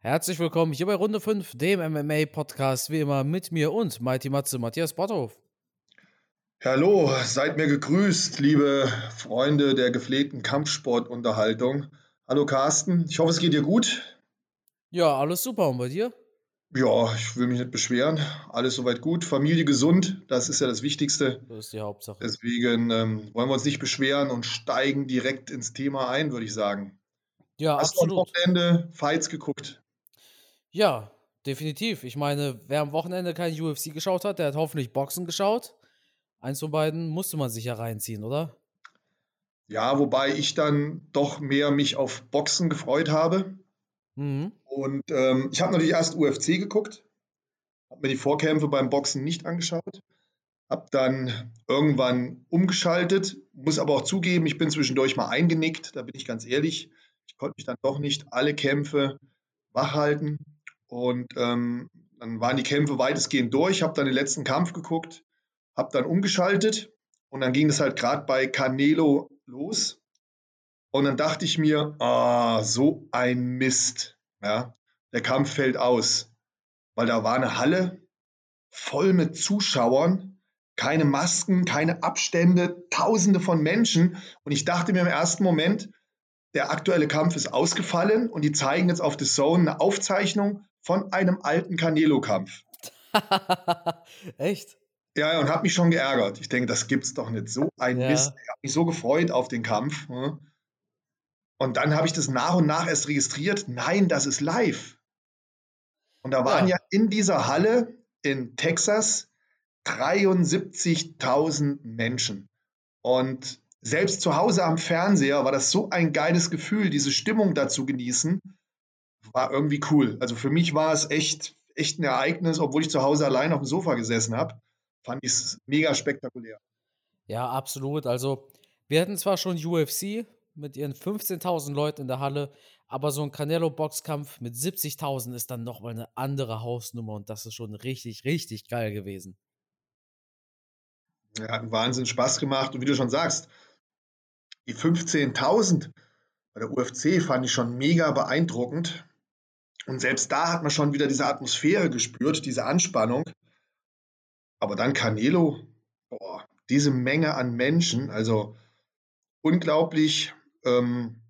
Herzlich willkommen hier bei Runde 5, dem MMA-Podcast, wie immer mit mir und Mighty Matze, Matthias Botthoff. Hallo, seid mir gegrüßt, liebe Freunde der gepflegten Kampfsportunterhaltung. Hallo Carsten, ich hoffe, es geht dir gut. Ja, alles super. Und bei dir? Ja, ich will mich nicht beschweren. Alles soweit gut. Familie gesund, das ist ja das Wichtigste. Das ist die Hauptsache. Deswegen ähm, wollen wir uns nicht beschweren und steigen direkt ins Thema ein, würde ich sagen. Ja, Hast absolut. du am Wochenende Fights geguckt? Ja, definitiv. Ich meine, wer am Wochenende kein UFC geschaut hat, der hat hoffentlich Boxen geschaut. Eins von beiden musste man sich ja reinziehen, oder? Ja, wobei ich dann doch mehr mich auf Boxen gefreut habe. Mhm. Und ähm, ich habe natürlich erst UFC geguckt, habe mir die Vorkämpfe beim Boxen nicht angeschaut, habe dann irgendwann umgeschaltet, muss aber auch zugeben, ich bin zwischendurch mal eingenickt, da bin ich ganz ehrlich. Ich konnte mich dann doch nicht alle Kämpfe wach halten. Und ähm, dann waren die Kämpfe weitestgehend durch, habe dann den letzten Kampf geguckt, habe dann umgeschaltet und dann ging es halt gerade bei Canelo los. Und dann dachte ich mir, ah, so ein Mist. Ja, der Kampf fällt aus, weil da war eine Halle voll mit Zuschauern, keine Masken, keine Abstände, Tausende von Menschen. Und ich dachte mir im ersten Moment, der aktuelle Kampf ist ausgefallen und die zeigen jetzt auf The Zone eine Aufzeichnung von einem alten Canelo-Kampf. Echt? Ja, ja, und habe mich schon geärgert. Ich denke, das gibt's doch nicht. So ein Ja. Mist. Ich habe mich so gefreut auf den Kampf. ne? Und dann habe ich das nach und nach erst registriert. Nein, das ist live. Und da waren Ja. ja in dieser Halle in Texas 73.000 Menschen. Und selbst zu Hause am Fernseher war das so ein geiles Gefühl, diese Stimmung da zu genießen. War irgendwie cool. Also für mich war es echt, echt ein Ereignis, obwohl ich zu Hause allein auf dem Sofa gesessen habe. Fand ich es mega spektakulär. Ja, absolut. Also, wir hatten zwar schon UFC mit ihren 15.000 Leuten in der Halle, aber so ein Canelo-Boxkampf mit 70.000 ist dann nochmal eine andere Hausnummer und das ist schon richtig, richtig geil gewesen. Ja, hat einen Wahnsinn Spaß gemacht. Und wie du schon sagst, die 15.000 bei der UFC fand ich schon mega beeindruckend. Und selbst da hat man schon wieder diese Atmosphäre gespürt, diese Anspannung. Aber dann Canelo, boah, diese Menge an Menschen, also unglaublich. Ähm,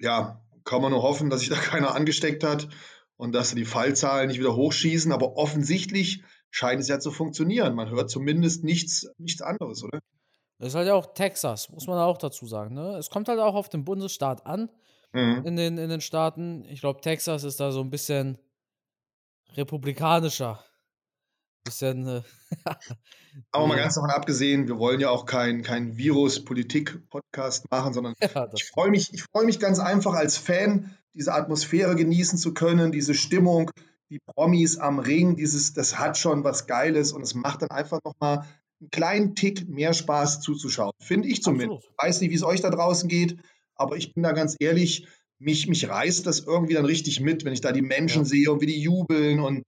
ja, kann man nur hoffen, dass sich da keiner angesteckt hat und dass die Fallzahlen nicht wieder hochschießen. Aber offensichtlich scheint es ja zu funktionieren. Man hört zumindest nichts, nichts anderes, oder? Das ist halt auch Texas, muss man auch dazu sagen. Ne? Es kommt halt auch auf den Bundesstaat an Mhm. in den, in den Staaten. Ich glaube, Texas ist da so ein bisschen republikanischer. Bisschen. Äh, Aber mal ganz davon abgesehen, wir wollen ja auch kein, kein Virus-Politik-Podcast machen, sondern ja, ich freue mich, ich freue mich ganz einfach als Fan, diese Atmosphäre genießen zu können, diese Stimmung, die Promis am Ring, dieses, das hat schon was Geiles und es macht dann einfach nochmal einen kleinen Tick mehr Spaß zuzuschauen. Finde ich zumindest. Absolut. Ich weiß nicht, wie es euch da draußen geht, aber ich bin da ganz ehrlich, mich, mich reißt das irgendwie dann richtig mit, wenn ich da die Menschen Ja. sehe und wie die jubeln und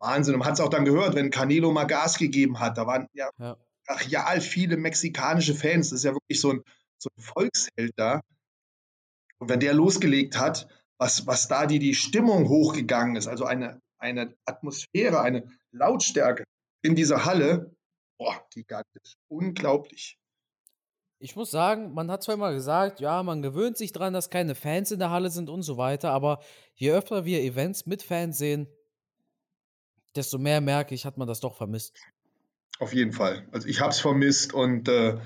Wahnsinn. Und man hat es auch dann gehört, wenn Canelo mal Gas gegeben hat, da waren ja Ja. brachial viele mexikanische Fans. Das ist ja wirklich so ein, so ein Volksheld da. Und wenn der losgelegt hat, was, was da die, die Stimmung hochgegangen ist, also eine, eine Atmosphäre, eine Lautstärke in dieser Halle, boah, gigantisch. Unglaublich. Ich muss sagen, man hat zwar immer gesagt, ja, man gewöhnt sich dran, dass keine Fans in der Halle sind und so weiter, aber je öfter wir Events mit Fans sehen, desto mehr merke ich, hat man das doch vermisst. Auf jeden Fall. Also ich habe es vermisst und äh,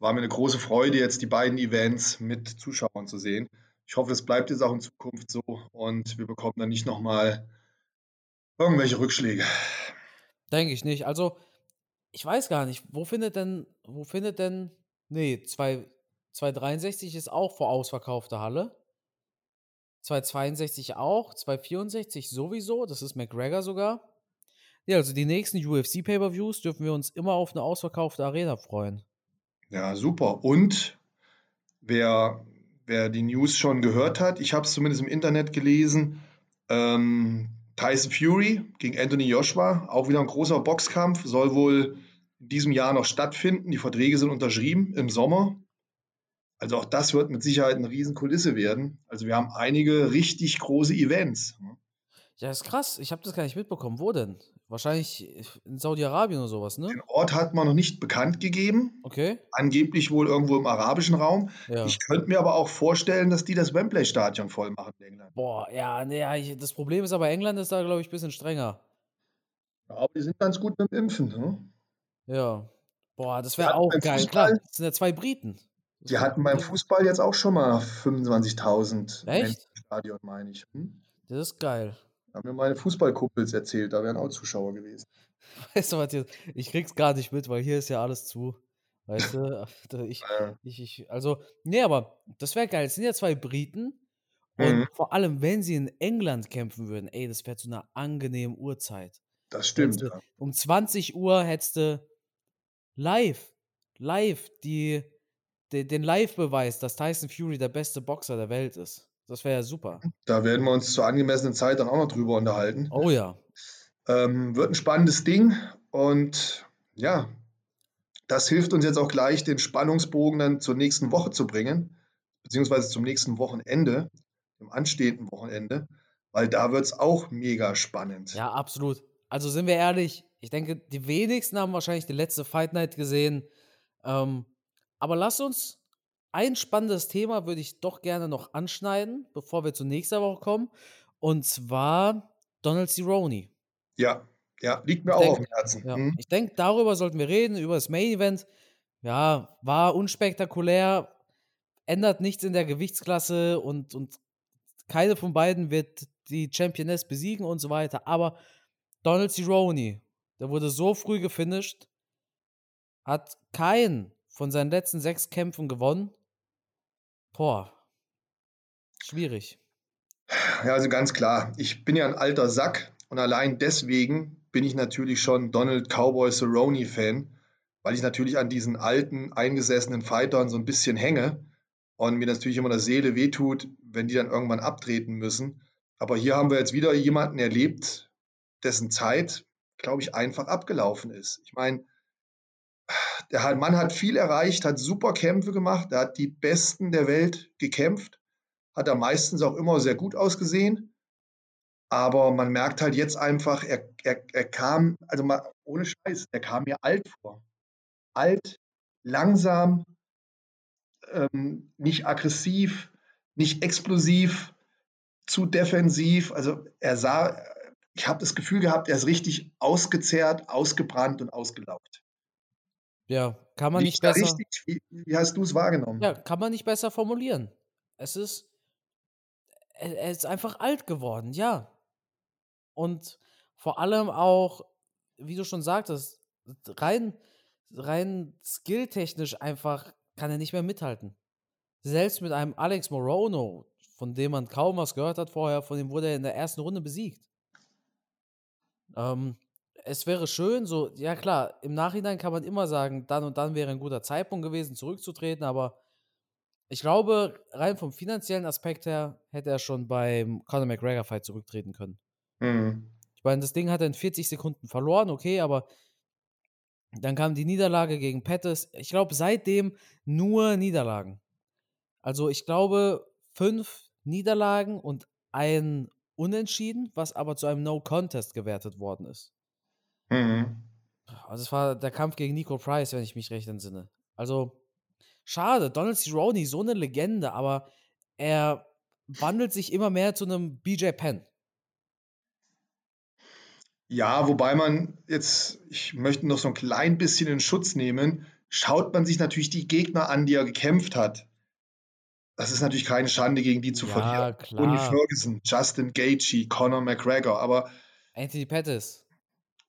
war mir eine große Freude, jetzt die beiden Events mit Zuschauern zu sehen. Ich hoffe, es bleibt jetzt auch in Zukunft so und wir bekommen dann nicht nochmal irgendwelche Rückschläge. Denke ich nicht. Also, ich weiß gar nicht, wo findet denn, wo findet denn, nee, 2 263 ist auch vor ausverkaufter Halle. 262 auch, 264 sowieso, das ist McGregor sogar. Ja, also die nächsten UFC Pay-per-Views dürfen wir uns immer auf eine ausverkaufte Arena freuen. Ja, super. Und wer, wer die News schon gehört hat, ich habe es zumindest im Internet gelesen, ähm, Tyson Fury gegen Anthony Joshua, auch wieder ein großer Boxkampf, soll wohl in diesem Jahr noch stattfinden. Die Verträge sind unterschrieben im Sommer. Also auch das wird mit Sicherheit eine Riesenkulisse werden. Also wir haben einige richtig große Events. Ja, ist krass. Ich habe das gar nicht mitbekommen. Wo denn? Wahrscheinlich in Saudi-Arabien oder sowas, ne? Den Ort hat man noch nicht bekannt gegeben. Okay. Angeblich wohl irgendwo im arabischen Raum. Ja. Ich könnte mir aber auch vorstellen, dass die das Wembley-Stadion voll machen in England. Boah, ja, nee, das Problem ist aber, England ist da, glaube ich, ein bisschen strenger. Ja, aber die sind ganz gut mit dem Impfen. Ne? Ja. Boah, das wäre auch geil. Fußball- Klar, das sind ja zwei Briten. Die hatten beim Fußball jetzt auch schon mal 25.000 Echt? Menschen im Stadion, meine ich. Hm? Das ist geil. Haben mir meine Fußballkumpels erzählt, da wären auch Zuschauer gewesen. Weißt du was jetzt? Ich krieg's gar nicht mit, weil hier ist ja alles zu. Weißt du? Ich, ich, ich, also, nee, aber das wäre geil. Es sind ja zwei Briten. Und Mhm. vor allem, wenn sie in England kämpfen würden, ey, das wäre zu einer angenehmen Uhrzeit. das stimmt. Du- Ja. Um 20 Uhr hättest du live, live die, de, den Live-Beweis, dass Tyson Fury der beste Boxer der Welt ist. Das wäre ja super. Da werden wir uns zur angemessenen Zeit dann auch noch drüber unterhalten. Oh ja. Ähm, wird ein spannendes Ding und ja, das hilft uns jetzt auch gleich, den Spannungsbogen dann zur nächsten Woche zu bringen, beziehungsweise zum nächsten Wochenende, dem anstehenden Wochenende, weil da wird es auch mega spannend. Ja, absolut. Also sind wir ehrlich, ich denke, die wenigsten haben wahrscheinlich die letzte Fight Night gesehen. Ähm, aber lass uns ein spannendes Thema würde ich doch gerne noch anschneiden, bevor wir zur nächsten Woche kommen. Und zwar Donald Cerrone. Ja, ja, liegt mir Ich auch denk- auf dem Herzen. Ja, Mhm. ich denke, darüber sollten wir reden, über das Main Event. Ja, war unspektakulär, ändert nichts in der Gewichtsklasse und, und keine von beiden wird die Championess besiegen und so weiter. Aber Donald Cerrone, der wurde so früh gefinisht, hat keinen von seinen letzten sechs Kämpfen gewonnen. Boah, schwierig. Ja, also ganz klar. Ich bin ja ein alter Sack und allein deswegen bin ich natürlich schon Donald Cowboy Cerrone Fan, weil ich natürlich an diesen alten, eingesessenen Fightern so ein bisschen hänge und mir natürlich immer der Seele wehtut, wenn die dann irgendwann abtreten müssen. Aber hier haben wir jetzt wieder jemanden erlebt, dessen Zeit, glaube ich, einfach abgelaufen ist. Ich meine, der Mann hat viel erreicht, hat super Kämpfe gemacht, er hat die Besten der Welt gekämpft hat er meistens auch immer sehr gut ausgesehen. Aber man merkt halt jetzt einfach, er, er, er kam, also mal ohne Scheiß, er kam mir alt vor. Alt, langsam, ähm, nicht aggressiv, nicht explosiv, zu defensiv. Also er sah, ich habe das Gefühl gehabt, er ist richtig ausgezehrt, ausgebrannt und ausgelaugt. Ja, kann man nicht besser. richtig, wie, wie hast du es wahrgenommen? Ja, kann man nicht besser formulieren. Es ist. Er, er ist einfach alt geworden, ja. Und vor allem auch, wie du schon sagtest, rein, rein skilltechnisch einfach kann er nicht mehr mithalten. Selbst mit einem Alex Morono, von dem man kaum was gehört hat vorher, von dem wurde er in der ersten Runde besiegt. Ähm, es wäre schön, so, ja klar, im Nachhinein kann man immer sagen, dann und dann wäre ein guter Zeitpunkt gewesen, zurückzutreten, aber ich glaube, rein vom finanziellen Aspekt her hätte er schon beim Conor McGregor-Fight zurücktreten können. Mhm. Ich meine, das Ding hat er in 40 Sekunden verloren, okay, aber dann kam die Niederlage gegen Pettis. Ich glaube, seitdem nur Niederlagen. Also ich glaube, fünf Niederlagen und ein Unentschieden, was aber zu einem No-Contest gewertet worden ist. Mhm. Also es war der Kampf gegen Nico Price, wenn ich mich recht entsinne. Also schade, Donald Cerrone, so eine Legende, aber er wandelt sich immer mehr zu einem BJ Penn. Ja, wobei man jetzt, ich möchte noch so ein klein bisschen in Schutz nehmen, schaut man sich natürlich die Gegner an, die er gekämpft hat. Das ist natürlich keine Schande, gegen die zu Ja, verlieren. klar. Tony Ferguson, Justin Gaethje, Conor McGregor. Aber Anthony Pettis.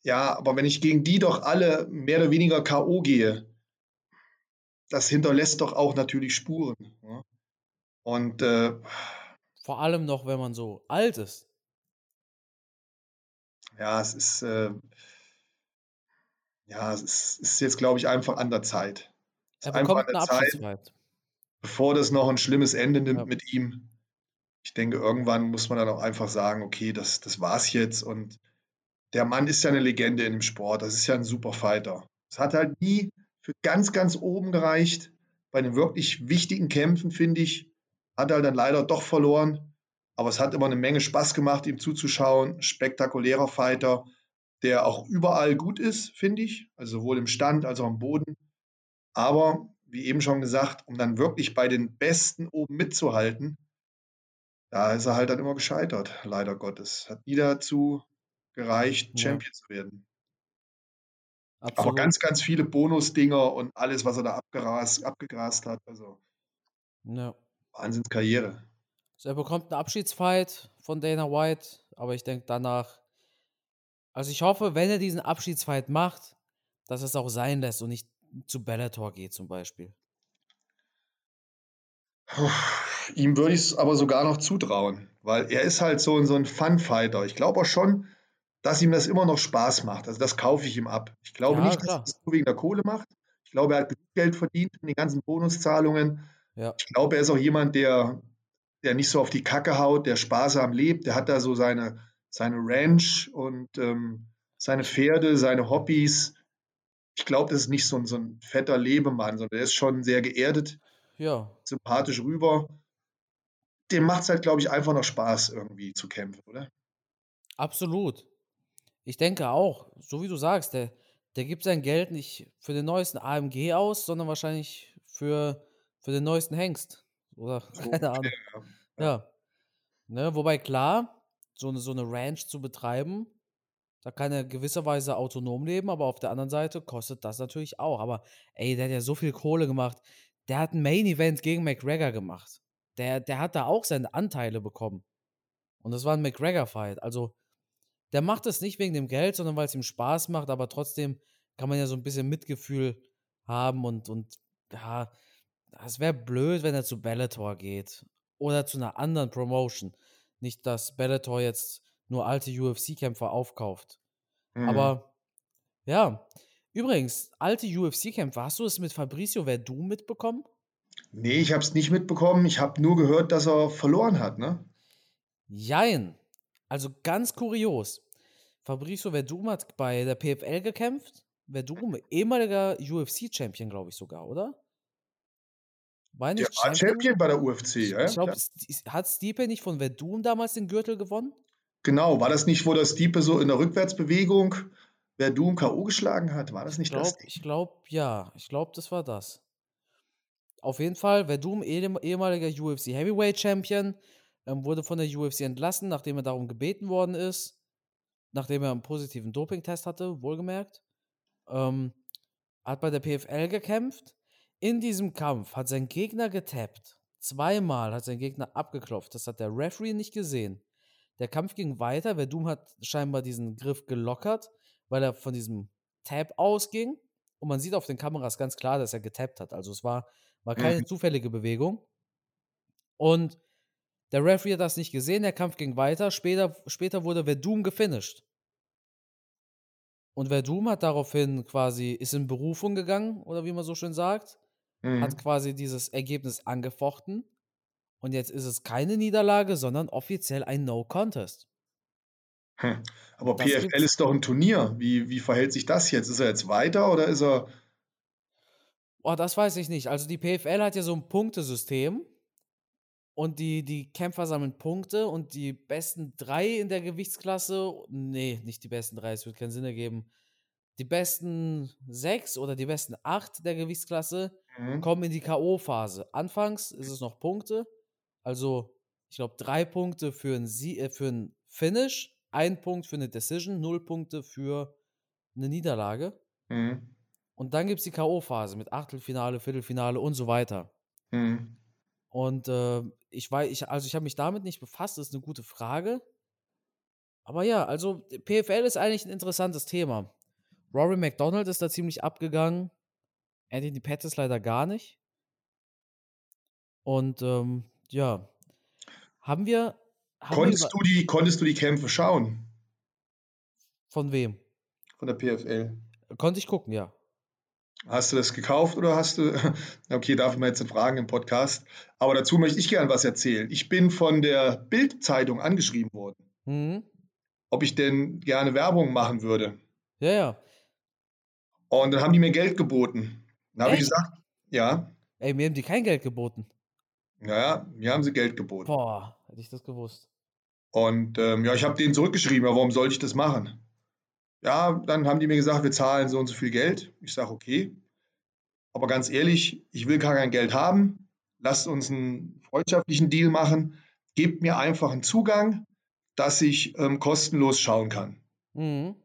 ja, aber wenn ich gegen die doch alle mehr oder weniger K.O. gehe, das hinterlässt doch auch natürlich Spuren. Ja? Und äh, Vor allem noch, wenn man so alt ist. ja, es ist, äh, ja, es ist, ist jetzt, glaube ich, einfach an der Zeit. Es Er ist einfach an bekommt eine der Zeit. Bevor das noch ein schlimmes Ende nimmt Ja. mit ihm. Ich denke, irgendwann muss man dann auch einfach sagen, okay, das, das war's jetzt. Und der Mann ist ja eine Legende in dem Sport. Das ist ja ein super Fighter. Es hat halt nie für ganz, ganz oben gereicht. bei den wirklich wichtigen Kämpfen, finde ich, hat er dann leider doch verloren. Aber es hat immer eine Menge Spaß gemacht, ihm zuzuschauen. Spektakulärer Fighter, der auch überall gut ist, finde ich. Also sowohl im Stand als auch am Boden. Aber, wie eben schon gesagt, um dann wirklich bei den Besten oben mitzuhalten, da ist er halt dann immer gescheitert, leider Gottes. Hat nie dazu gereicht, Ja. Champion zu werden. Aber Absolut. ganz, ganz viele Bonusdinger und alles, was er da abgegrast, abgegrast hat. Also Ja. Wahnsinnskarriere. Also er bekommt einen Abschiedsfight von Dana White, aber ich denke danach. Also ich hoffe, wenn er diesen Abschiedsfight macht, dass es auch sein lässt und nicht zu Bellator geht zum Beispiel. Ihm würde ich es aber sogar noch zutrauen, weil er ist halt so, so ein Fun-Fighter. Ich glaube auch schon, dass ihm das immer noch Spaß macht. Also das kaufe ich ihm ab. Ich glaube Ja, nicht, klar. dass er es nur wegen der Kohle macht. Ich glaube, er hat Geld verdient mit den ganzen Bonuszahlungen. Ja. Ich glaube, er ist auch jemand, der, der nicht so auf die Kacke haut, der sparsam lebt. Der hat da so seine, seine Ranch und ähm, seine Pferde, seine Hobbys. Ich glaube, das ist nicht so ein, so ein fetter Lebemann, sondern er ist schon sehr geerdet, Ja, sympathisch rüber. Dem macht es halt, glaube ich, einfach noch Spaß, irgendwie zu kämpfen, oder? absolut. Ich denke auch, so wie du sagst, der, der gibt sein Geld nicht für den neuesten AMG aus, sondern wahrscheinlich für, für den neuesten Hengst. Oder So keine Ahnung. Ja. Ja. Ne, wobei klar, so eine, so eine Ranch zu betreiben, da kann er gewisserweise autonom leben, aber auf der anderen Seite kostet das natürlich auch. Aber ey, der hat ja so viel Kohle gemacht. Der hat ein Main Event gegen McGregor gemacht. Der, der hat da auch seine Anteile bekommen. Und das war ein McGregor-Fight. Also, der macht es nicht wegen dem Geld, sondern weil es ihm Spaß macht, aber trotzdem kann man ja so ein bisschen Mitgefühl haben und, und ja, es wäre blöd, wenn er zu Bellator geht oder zu einer anderen Promotion. Nicht, dass Bellator jetzt nur alte UFC-Kämpfer aufkauft. Mhm. Aber ja, übrigens, alte UFC-Kämpfer, hast du es mit Fabricio Verdum mitbekommen? Nee, ich habe es nicht mitbekommen. Ich habe nur gehört, dass er verloren hat, ne? Jein. Also ganz kurios. Fabricio Verdum hat bei der PFL gekämpft. Verdum, ehemaliger UFC-Champion, glaube ich sogar, oder? War er Der nicht war Champion bei der UFC, Ich, ja? ich glaube, hat Stipe nicht von Verdum damals den Gürtel gewonnen? Genau, war das nicht, wo der Stipe so in der Rückwärtsbewegung Verdun K.O. geschlagen hat? War das Ich nicht glaube, das? Ding? ich glaube, ja. Ich glaube, das war das. Auf jeden Fall, Verdum, ehem- ehemaliger UFC Heavyweight Champion, ähm, wurde von der UFC entlassen, nachdem er darum gebeten worden ist. Nachdem er einen positiven Dopingtest hatte, wohlgemerkt. Ähm, hat bei der PFL gekämpft. In diesem Kampf hat sein Gegner getappt. Zweimal hat sein Gegner abgeklopft. Das hat der Referee nicht gesehen. Der Kampf ging weiter. Verdum hat scheinbar diesen Griff gelockert, weil er von diesem Tap ausging. Und man sieht auf den Kameras ganz klar, dass er getappt hat. Also es war, war keine Mhm. zufällige Bewegung. Und der Referee hat das nicht gesehen. Der Kampf ging weiter. Später, später wurde Verdum gefinisht. Und Verdum hat daraufhin quasi, ist in Berufung gegangen, oder wie man so schön sagt hat Mhm. quasi dieses Ergebnis angefochten. Und jetzt ist es keine Niederlage, sondern offiziell ein No-Contest. Hm. Aber Das PFL gibt's. ist doch ein Turnier. Wie, wie verhält sich das jetzt? Ist er jetzt weiter oder ist er. Oh, das weiß ich nicht. Also die PFL hat ja so ein Punktesystem. Und die, die Kämpfer sammeln Punkte und die besten drei in der Gewichtsklasse, nee, nicht die besten drei, es wird keinen Sinn ergeben. Die besten sechs oder die besten acht der Gewichtsklasse Mhm. kommen in die K.O.-Phase. Anfangs ist es noch Punkte. Also, ich glaube, drei Punkte für ein, Sie äh, für ein Finish, ein Punkt für eine Decision, null Punkte für eine Niederlage. Mhm. Und dann gibt es die K.O.-Phase mit Achtelfinale, Viertelfinale und so weiter. Mhm. Und äh, ich weiß, ich, also ich habe mich damit nicht befasst, das ist eine gute Frage. Aber ja, also PFL ist eigentlich ein interessantes Thema. Rory McDonald ist da ziemlich abgegangen. Anthony Pettis leider gar nicht. Und ähm, ja, haben wir, haben wir Konntest, über, du die, konntest du die Kämpfe schauen von wem? von der PFL? Konnte ich gucken, ja. Hast du das gekauft oder hast du. Okay, darf man jetzt nicht fragen im Podcast. Aber dazu möchte ich gern was erzählen. Ich bin von der Bild-Zeitung angeschrieben worden, Mhm. ob ich denn gerne Werbung machen würde. Ja, ja. Und dann haben die mir Geld geboten. Dann habe ich gesagt, ja. Ey, mir haben die kein Geld geboten. Naja, mir haben sie Geld geboten. Boah, hätte ich das gewusst. Und ähm, ja, ich habe denen zurückgeschrieben, ja, warum sollte ich das machen? Ja, dann haben die mir gesagt, wir zahlen so und so viel Geld. Ich sage, okay. Aber ganz ehrlich, ich will gar kein Geld haben. Lasst uns einen freundschaftlichen Deal machen. Gebt mir einfach einen Zugang, dass ich ähm, kostenlos schauen kann. Mhm.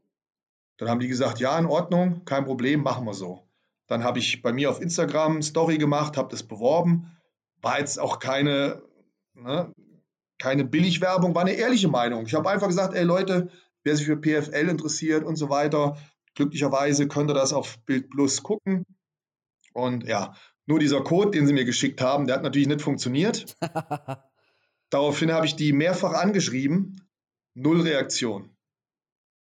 Dann haben die gesagt, ja, in Ordnung, kein Problem, machen wir so. Dann habe ich bei mir auf Instagram Story gemacht, habe das beworben. War jetzt auch keine, ne, keine Billigwerbung, war eine ehrliche Meinung. Ich habe einfach gesagt, ey Leute, wer sich für PFL interessiert und so weiter, glücklicherweise könnt ihr das auf Bild Plus gucken. Und ja, nur dieser Code, den sie mir geschickt haben, der hat natürlich nicht funktioniert. Daraufhin habe ich die mehrfach angeschrieben. Null Reaktion.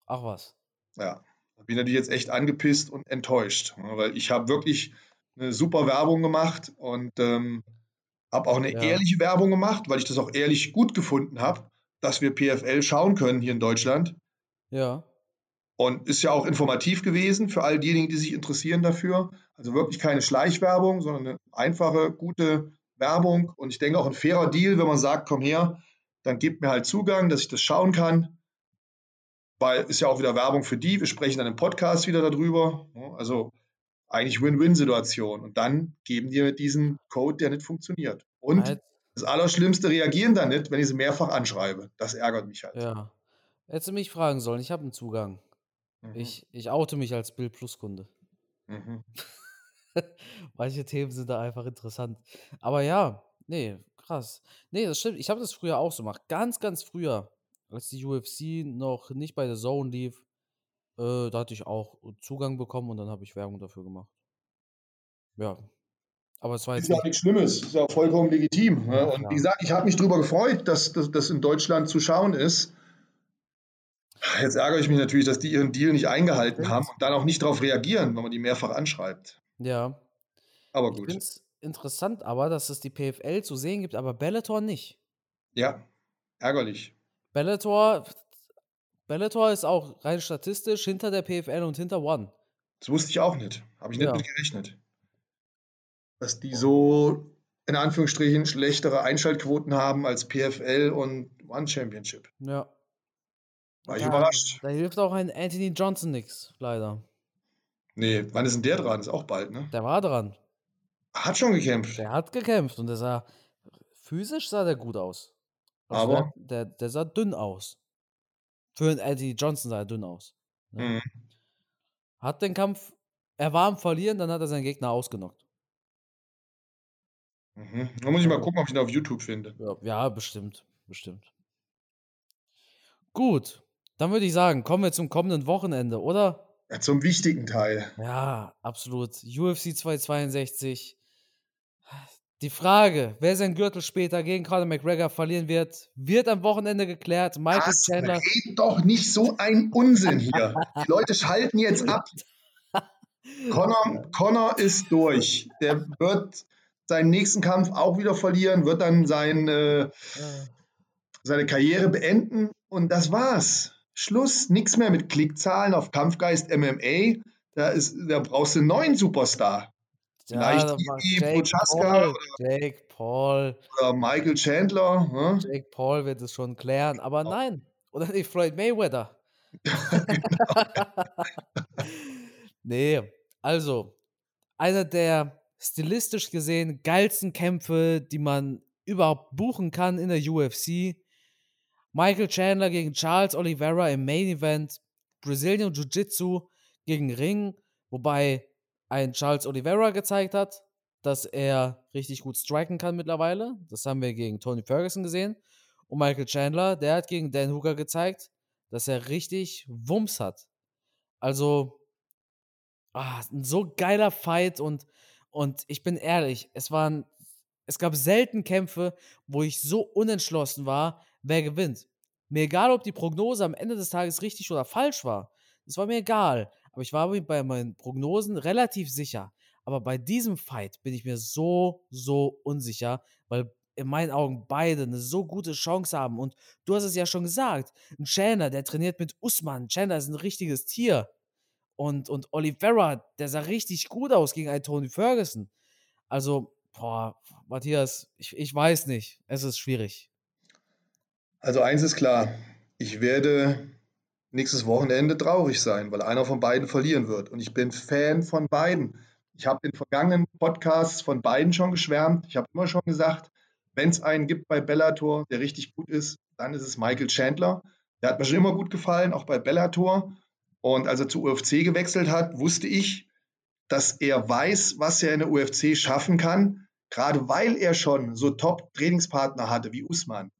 Ach was. Ja, da bin ich natürlich jetzt echt angepisst und enttäuscht, weil ich habe wirklich eine super Werbung gemacht und ähm, habe auch eine Ja. ehrliche Werbung gemacht, weil ich das auch ehrlich gut gefunden habe, dass wir PFL schauen können hier in Deutschland. Ja. Und ist ja auch informativ gewesen für all diejenigen, die sich interessieren dafür. Also wirklich keine Schleichwerbung, sondern eine einfache, gute Werbung. Und ich denke auch ein fairer Deal, wenn man sagt, komm her, dann gebt mir halt Zugang, dass ich das schauen kann. Weil ist ja auch wieder Werbung für die. Wir sprechen dann im Podcast wieder darüber. ne? Also eigentlich Win-Win-Situation. Und dann geben die mir diesen Code, der nicht funktioniert. Und Halt, das Allerschlimmste, reagieren dann nicht, wenn ich sie mehrfach anschreibe. Das ärgert mich halt. ja. Hättest du mich fragen sollen, ich habe einen Zugang. Mhm. Ich, ich oute mich als Bild Plus Kunde. Mhm. Manche Themen sind da einfach interessant. Aber ja, nee, krass. Nee, das stimmt. Ich habe das früher auch so gemacht. Ganz, ganz früher, als die UFC noch nicht bei der Zone lief, äh, da hatte ich auch Zugang bekommen und dann habe ich Werbung dafür gemacht. Ja. Aber es war Ist jetzt ja auch nicht. nichts Schlimmes, ist ja vollkommen legitim. Ne? Ja, Und wie gesagt, ich habe mich darüber gefreut, dass das in Deutschland zu schauen ist. Jetzt ärgere ich mich natürlich, dass die ihren Deal nicht eingehalten haben und dann auch nicht darauf reagieren, wenn man die mehrfach anschreibt. Ja. Aber Ich gut. finde es interessant aber, dass es die PFL zu sehen gibt, aber Bellator nicht. Ja, ärgerlich. Bellator, Bellator ist auch rein statistisch hinter der PFL und hinter One. Das wusste ich auch nicht. Habe ich nicht Ja. mit gerechnet. Dass die so in Anführungsstrichen schlechtere Einschaltquoten haben als PFL und One Championship. Ja. War ich Da- überrascht. Da hilft auch ein Anthony Johnson nix, leider. Nee, wann ist denn der dran? Ist auch bald, ne? Der war dran. Hat schon gekämpft. Der hat gekämpft und der sah physisch sah der gut aus. Also Aber? der, der, der sah dünn aus. Für einen Anthony Johnson sah er dünn aus. Ne? Mhm. Hat den Kampf, er war am Verlieren, dann hat er seinen Gegner ausgenockt. Mhm. Da muss ich mal gucken, ob ich ihn auf YouTube finde. Ja, ja, bestimmt. Bestimmt. Gut, dann würde ich sagen, kommen wir zum kommenden Wochenende, oder? Ja, zum wichtigen Teil. Ja, absolut. UFC 262. Die Frage, wer seinen Gürtel später gegen Conor McGregor verlieren wird, wird am Wochenende geklärt. Michael Was? Chandler. Red doch nicht so ein Unsinn hier. Die Leute schalten jetzt ab. Connor, Connor ist durch. Der wird seinen nächsten Kampf auch wieder verlieren, wird dann sein, Äh, seine Karriere beenden und das war's. Schluss, nichts mehr mit Klickzahlen auf Kampfgeist MMA. Da, ist, da brauchst du einen neuen Superstar. Vielleicht macht Ivi Jake Prochaska Paul, Jake Paul. Oder Michael Chandler. Ne? Jake Paul wird es schon klären, aber nein. Oder nicht Floyd Mayweather. nee, also, einer der stilistisch gesehen geilsten Kämpfe, die man überhaupt buchen kann in der UFC. Michael Chandler gegen Charles Oliveira im Main Event. Brazilian Jiu-Jitsu gegen Ring, wobei ein Charles Oliveira gezeigt hat, dass er richtig gut striken kann mittlerweile. Das haben wir gegen Tony Ferguson gesehen. Und Michael Chandler, der hat gegen Dan Hooker gezeigt, dass er richtig Wumms hat. Also, ah, ein so geiler Fight und, und ich bin ehrlich, es waren, es gab selten Kämpfe, wo ich so unentschlossen war, wer gewinnt. Mir egal, ob die Prognose am Ende des Tages richtig oder falsch war. Das war mir egal. Aber ich war mir bei meinen Prognosen relativ sicher. Aber bei diesem Fight bin ich mir so, so unsicher, weil in meinen Augen beide eine so gute Chance haben. Und du hast es ja schon gesagt, ein Chandler, der trainiert mit Usman. Chandler ist ein richtiges Tier. Und, und Oliveira, der sah richtig gut aus gegen einen Tony Ferguson. Also, boah, Matthias, ich, ich weiß nicht. Es ist schwierig. Also eins ist klar, ich werde nächstes Wochenende traurig sein, weil einer von beiden verlieren wird. Und ich bin Fan von beiden. Ich habe in vergangenen Podcasts von beiden schon geschwärmt. Ich habe immer schon gesagt, wenn es einen gibt bei Bellator, der richtig gut ist, dann ist es Michael Chandler. Der hat mir schon immer gut gefallen, auch bei Bellator. Und als er zu UFC gewechselt hat, wusste ich, dass er weiß, was er in der UFC schaffen kann, gerade weil er schon so Top-Trainingspartner hatte wie Usman.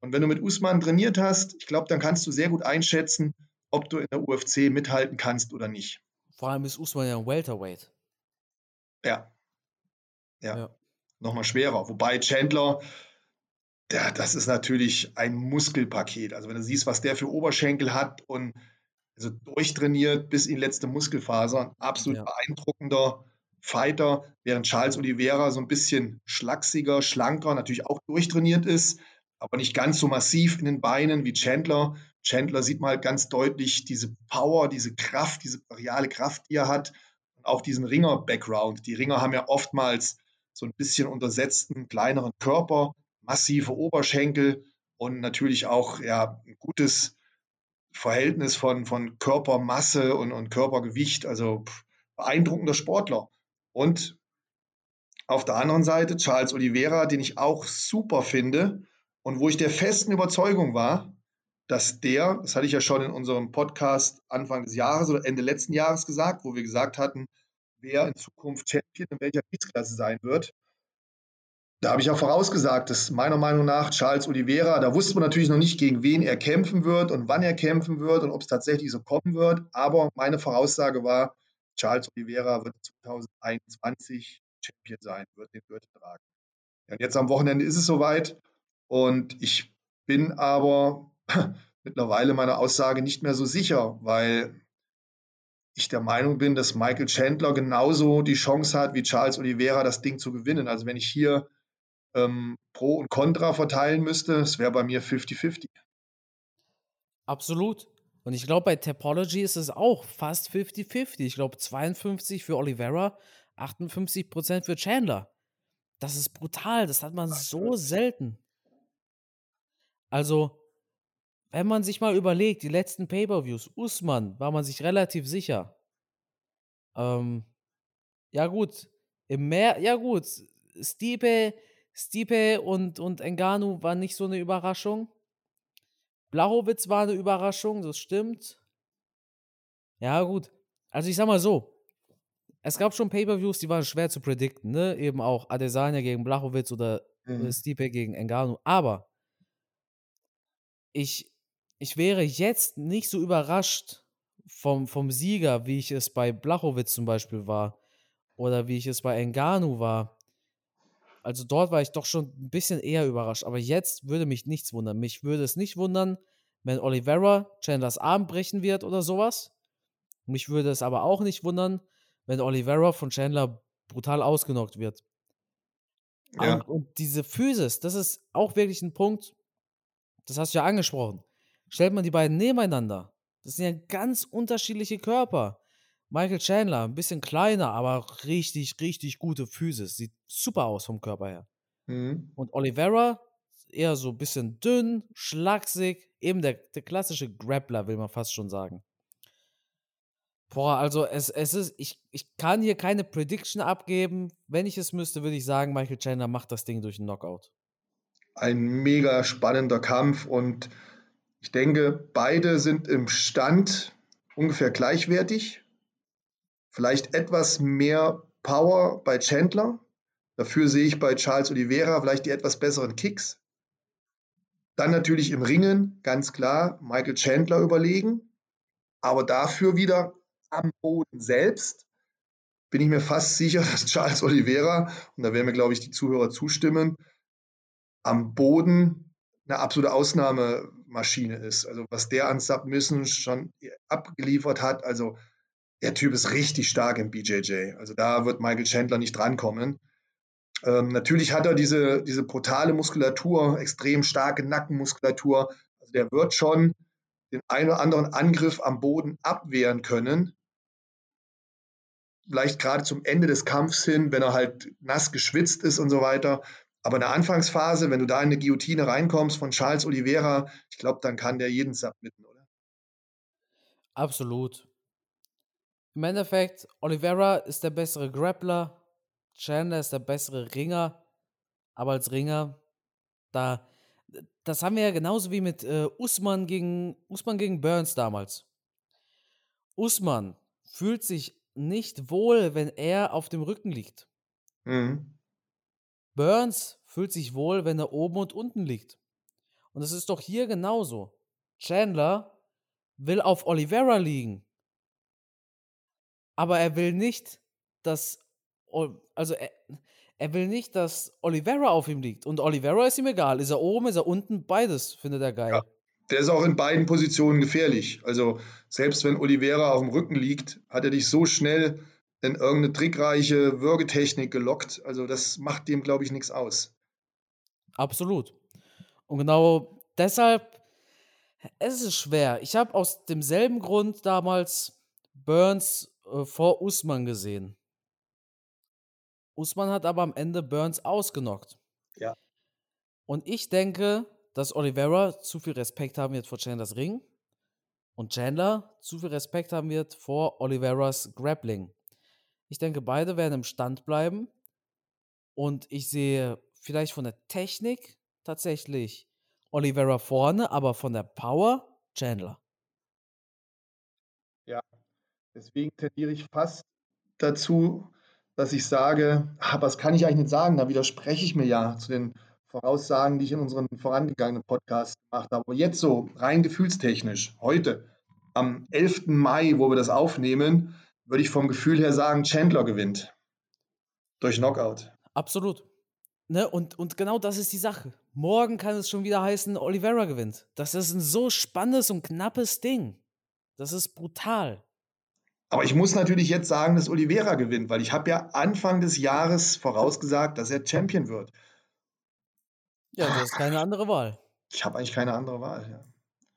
Und wenn du mit Usman trainiert hast, ich glaube, dann kannst du sehr gut einschätzen, ob du in der UFC mithalten kannst oder nicht. Vor allem ist Usman ja ein Welterweight. Ja. Ja. ja. Nochmal schwerer. Wobei Chandler, der, das ist natürlich ein Muskelpaket. Also wenn du siehst, was der für Oberschenkel hat und also durchtrainiert bis in letzte Muskelfasern, absolut ja. beeindruckender Fighter, während Charles Oliveira so ein bisschen schlachsiger, schlanker, natürlich auch durchtrainiert ist, aber nicht ganz so massiv in den Beinen wie Chandler. Chandler sieht man halt ganz deutlich diese Power, diese Kraft, diese reale Kraft, die er hat und auch diesen Ringer-Background. Die Ringer haben ja oftmals so ein bisschen untersetzten, kleineren Körper, massive Oberschenkel und natürlich auch ja, ein gutes Verhältnis von, von Körpermasse und, und Körpergewicht. Also beeindruckender Sportler. Und auf der anderen Seite Charles Oliveira, den ich auch super finde und wo ich der festen Überzeugung war, dass der, das hatte ich ja schon in unserem Podcast Anfang des Jahres oder Ende letzten Jahres gesagt, wo wir gesagt hatten, wer in Zukunft Champion in welcher Gewichtsklasse sein wird. Da habe ich auch vorausgesagt, dass meiner Meinung nach Charles Oliveira, da wusste man natürlich noch nicht, gegen wen er kämpfen wird und wann er kämpfen wird und ob es tatsächlich so kommen wird. Aber meine Voraussage war, Charles Oliveira wird 2021 Champion sein, wird den Gürtel tragen. Und jetzt am Wochenende ist es soweit und ich bin aber mittlerweile meiner Aussage nicht mehr so sicher, weil ich der Meinung bin, dass Michael Chandler genauso die Chance hat wie Charles Oliveira, das Ding zu gewinnen. Also wenn ich hier ähm, Pro und Contra verteilen müsste, es wäre bei mir 50-50. Absolut. Und ich glaube, bei Topology ist es auch fast 50-50. Ich glaube, 52 für Oliveira, 58% für Chandler. Das ist brutal. Das hat man so selten. Also, wenn man sich mal überlegt, die letzten Pay-Per-Views, Usman war man sich relativ sicher. Ähm, ja, gut. Im Meer, ja, gut. Stipe Stipe und, und Enganu waren nicht so eine Überraschung. Blachowitz war eine Überraschung, das stimmt. Ja, gut. Also ich sag mal so, es gab schon Pay-Per-Views, die waren schwer zu predikten, ne? Eben auch Adesanya gegen Blachowitz oder mhm. Stipe gegen Enganu. Aber ich, ich wäre jetzt nicht so überrascht vom, vom Sieger, wie ich es bei Blachowitz zum Beispiel war. Oder wie ich es bei Enganu war. Also dort war ich doch schon ein bisschen eher überrascht. Aber jetzt würde mich nichts wundern. Mich würde es nicht wundern, wenn Oliveira Chandlers Arm brechen wird oder sowas. Mich würde es aber auch nicht wundern, wenn Oliveira von Chandler brutal ausgenockt wird. Ja. Und, und diese Physis, das ist auch wirklich ein Punkt, das hast du ja angesprochen. Stellt man die beiden nebeneinander, das sind ja ganz unterschiedliche Körper. Michael Chandler, ein bisschen kleiner, aber richtig, richtig gute Physis. Sieht super aus vom Körper her. Mhm. Und Oliveira, eher so ein bisschen dünn, schlaksig, eben der, der klassische Grappler, will man fast schon sagen. Boah, also es, es ist, ich, ich kann hier keine Prediction abgeben. Wenn ich es müsste, würde ich sagen, Michael Chandler macht das Ding durch einen Knockout. Ein mega spannender Kampf und ich denke, beide sind im Stand ungefähr gleichwertig. Vielleicht etwas mehr Power bei Chandler. Dafür sehe ich bei Charles Oliveira vielleicht die etwas besseren Kicks. Dann natürlich im Ringen, ganz klar, Michael Chandler überlegen. Aber dafür wieder am Boden selbst bin ich mir fast sicher, dass Charles Oliveira, und da werden mir, glaube ich, die Zuhörer zustimmen, am Boden eine absolute Ausnahmemaschine ist. Also was der an Submission schon abgeliefert hat, also der Typ ist richtig stark im BJJ. Also da wird Michael Chandler nicht drankommen. Ähm, natürlich hat er diese, diese brutale Muskulatur, extrem starke Nackenmuskulatur. Also der wird schon den einen oder anderen Angriff am Boden abwehren können. vielleicht gerade zum Ende des Kampfs hin, wenn er halt nass geschwitzt ist und so weiter. Aber in der Anfangsphase, wenn du da in eine Guillotine reinkommst von Charles Oliveira, ich glaube, dann kann der jeden submitten, oder? Absolut. Im Endeffekt, Oliveira ist der bessere Grappler, Chandler ist der bessere Ringer, aber als Ringer, da, das haben wir ja genauso wie mit äh, Usman gegen Usman gegen Burns damals. Usman fühlt sich nicht wohl, wenn er auf dem Rücken liegt. Mhm. Burns fühlt sich wohl, wenn er oben und unten liegt. Und es ist doch hier genauso. Chandler will auf Oliveira liegen. Aber er will nicht, dass. Also, er, er will nicht, dass Oliveira auf ihm liegt. Und Oliveira ist ihm egal. Ist er oben, ist er unten? Beides findet er geil. Ja. Der ist auch in beiden Positionen gefährlich. Also, selbst wenn Oliveira auf dem Rücken liegt, hat er dich so schnell in irgendeine trickreiche Würgetechnik gelockt. Also, das macht dem, glaube ich, nichts aus. Absolut. Und genau deshalb, es ist schwer. Ich habe aus demselben Grund damals Burns äh, vor Usman gesehen. Usman hat aber am Ende Burns ausgenockt. Ja. Und ich denke, dass Oliveira zu viel Respekt haben wird vor Chandlers Ring und Chandler zu viel Respekt haben wird vor Oliveras Grappling. Ich denke, beide werden im Stand bleiben und ich sehe vielleicht von der Technik tatsächlich Oliveira vorne, aber von der Power Chandler. Ja, deswegen tendiere ich fast dazu, dass ich sage, aber das kann ich eigentlich nicht sagen, da widerspreche ich mir ja zu den Voraussagen, die ich in unseren vorangegangenen Podcasts gemacht habe. Aber jetzt so rein gefühlstechnisch, heute, am 11. Mai, wo wir das aufnehmen, würde ich vom Gefühl her sagen, Chandler gewinnt. Durch Knockout. Absolut. Ne? Und, und genau das ist die Sache. Morgen kann es schon wieder heißen, Oliveira gewinnt. Das ist ein so spannendes und knappes Ding. Das ist brutal. Aber ich muss natürlich jetzt sagen, dass Oliveira gewinnt, weil ich habe ja Anfang des Jahres vorausgesagt, dass er Champion wird. Ja, das ist keine andere Wahl. Ich habe eigentlich keine andere Wahl, ja.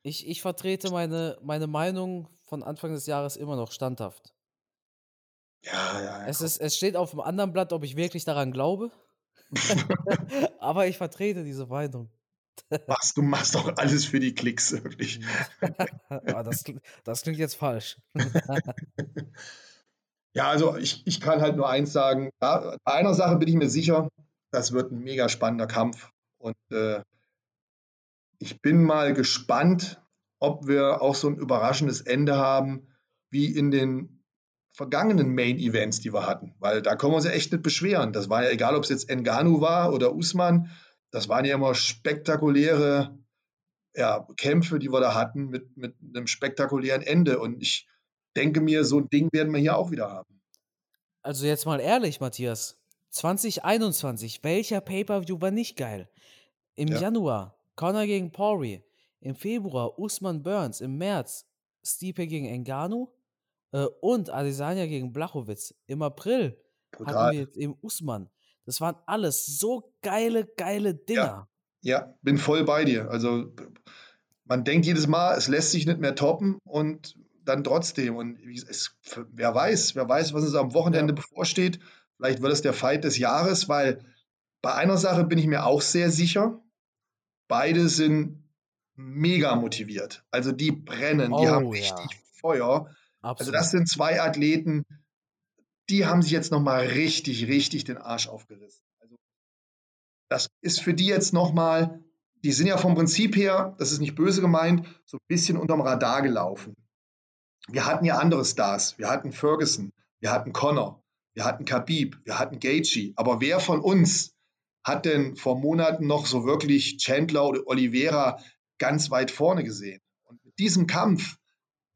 Ich, ich vertrete meine, meine Meinung von Anfang des Jahres immer noch standhaft. Ja, ja, ja. Es, ist, es steht auf dem anderen Blatt, ob ich wirklich daran glaube. Aber ich vertrete diese Meinung. Was, du machst doch alles für die Klicks, wirklich. das, das klingt jetzt falsch. ja, also ich, ich kann halt nur eins sagen. bei einer Sache bin ich mir sicher, das wird ein mega spannender Kampf. Und äh, ich bin mal gespannt, ob wir auch so ein überraschendes Ende haben, wie in den vergangenen Main Events, die wir hatten. Weil da können wir uns ja echt nicht beschweren. Das war ja egal, ob es jetzt Enganu war oder Usman. Das waren ja immer spektakuläre ja, Kämpfe, die wir da hatten, mit, mit einem spektakulären Ende. Und ich denke mir, so ein Ding werden wir hier auch wieder haben. Also jetzt mal ehrlich, Matthias. 2021, welcher Pay-Per-View war nicht geil? Im ja. Januar Conor gegen Pori. Im Februar Usman Burns. Im März Stipe gegen Engano. Äh, und Adesanya gegen Blachowitz. Im April Total. hatten wir jetzt eben Usman. Das waren alles so geile, geile Dinger. Ja, ja, bin voll bei dir. Also man denkt jedes Mal, es lässt sich nicht mehr toppen und dann trotzdem. Und es, wer weiß, wer weiß, was uns am Wochenende ja. bevorsteht. Vielleicht wird es der Fight des Jahres, weil bei einer Sache bin ich mir auch sehr sicher. Beide sind mega motiviert. Also die brennen, oh, die haben richtig ja. Feuer. Absolut. Also das sind zwei Athleten, die haben sich jetzt nochmal richtig, richtig den Arsch aufgerissen. Also das ist für die jetzt nochmal, die sind ja vom Prinzip her, das ist nicht böse gemeint, so ein bisschen unterm Radar gelaufen. Wir hatten ja andere Stars. Wir hatten Ferguson, wir hatten Connor, wir hatten Khabib, wir hatten Gaethje. Aber wer von uns hat denn vor Monaten noch so wirklich Chandler oder Oliveira ganz weit vorne gesehen. Und mit diesem Kampf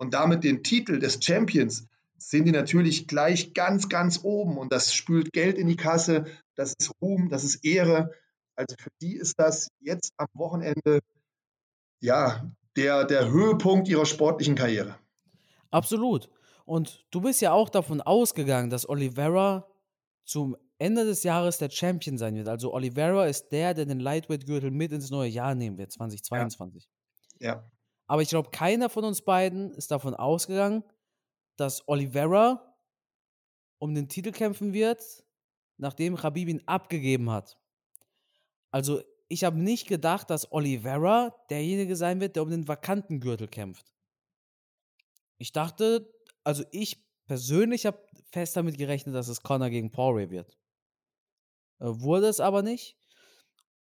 und damit den Titel des Champions sind die natürlich gleich ganz, ganz oben und das spült Geld in die Kasse, das ist Ruhm, das ist Ehre. Also für die ist das jetzt am Wochenende ja der, der Höhepunkt ihrer sportlichen Karriere. Absolut. Und du bist ja auch davon ausgegangen, dass Oliveira zum Ende des Jahres der Champion sein wird. Also Oliveira ist der, der den Lightweight-Gürtel mit ins neue Jahr nehmen wird, 2022. Ja. ja. Aber ich glaube, keiner von uns beiden ist davon ausgegangen, dass Oliveira um den Titel kämpfen wird, nachdem Khabib ihn abgegeben hat. Also ich habe nicht gedacht, dass Oliveira derjenige sein wird, der um den vakanten Gürtel kämpft. Ich dachte, also ich persönlich habe fest damit gerechnet, dass es Conor gegen Poirier wird. Äh, wurde es aber nicht.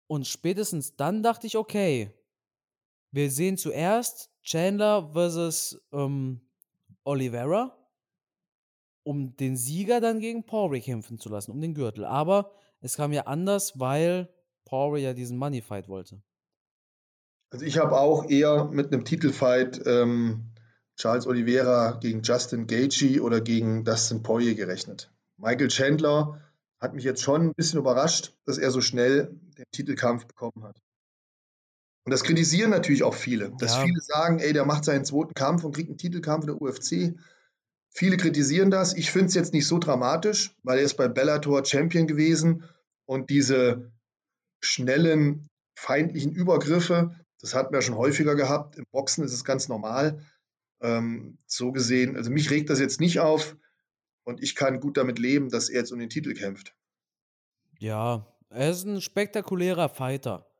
Und spätestens dann dachte ich, okay, wir sehen zuerst Chandler versus ähm, Oliveira, um den Sieger dann gegen Poirier kämpfen zu lassen, um den Gürtel. Aber es kam ja anders, weil Poirier ja diesen Money Fight wollte. Also ich habe auch eher mit einem Titelfight ähm, Charles Oliveira gegen Justin Gaethje oder gegen Dustin Poirier gerechnet. Michael Chandler hat mich jetzt schon ein bisschen überrascht, dass er so schnell den Titelkampf bekommen hat. Und das kritisieren natürlich auch viele, dass ja. viele sagen, ey, der macht seinen zweiten Kampf und kriegt einen Titelkampf in der UFC. Viele kritisieren das. Ich finde es jetzt nicht so dramatisch, weil er ist bei Bellator Champion gewesen und diese schnellen feindlichen Übergriffe, das hatten wir schon häufiger gehabt. Im Boxen ist es ganz normal. Ähm, so gesehen, also mich regt das jetzt nicht auf und ich kann gut damit leben, dass er jetzt um den Titel kämpft. Ja, er ist ein spektakulärer Fighter.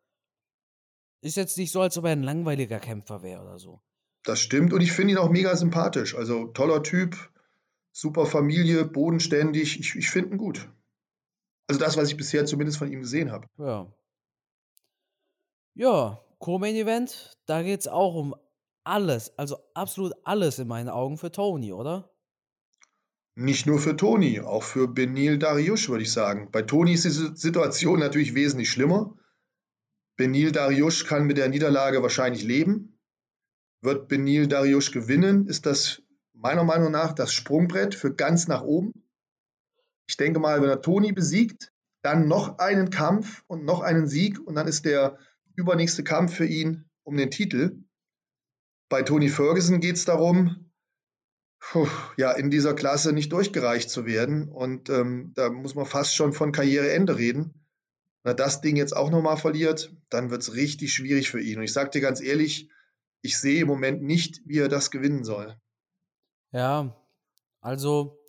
Ist jetzt nicht so, als ob er ein langweiliger Kämpfer wäre oder so. Das stimmt und ich finde ihn auch mega sympathisch. Also toller Typ, super Familie, bodenständig. Ich, ich finde ihn gut. Also das, was ich bisher zumindest von ihm gesehen habe. Ja. Ja, Co-Main Event, da geht es auch um alles, also absolut alles in meinen Augen für Tony, oder? Nicht nur für Tony, auch für Benil Dariush, würde ich sagen. Bei Tony ist die Situation natürlich wesentlich schlimmer. Benil Dariush kann mit der Niederlage wahrscheinlich leben. Wird Benil Dariush gewinnen, ist das meiner Meinung nach das Sprungbrett für ganz nach oben. Ich denke mal, wenn er Tony besiegt, dann noch einen Kampf und noch einen Sieg und dann ist der übernächste Kampf für ihn um den Titel. Bei Tony Ferguson geht es darum, ja, in dieser Klasse nicht durchgereicht zu werden. Und ähm, da muss man fast schon von Karriereende reden. Wenn er das Ding jetzt auch nochmal verliert, dann wird es richtig schwierig für ihn. Und ich sage dir ganz ehrlich, ich sehe im Moment nicht, wie er das gewinnen soll. Ja, also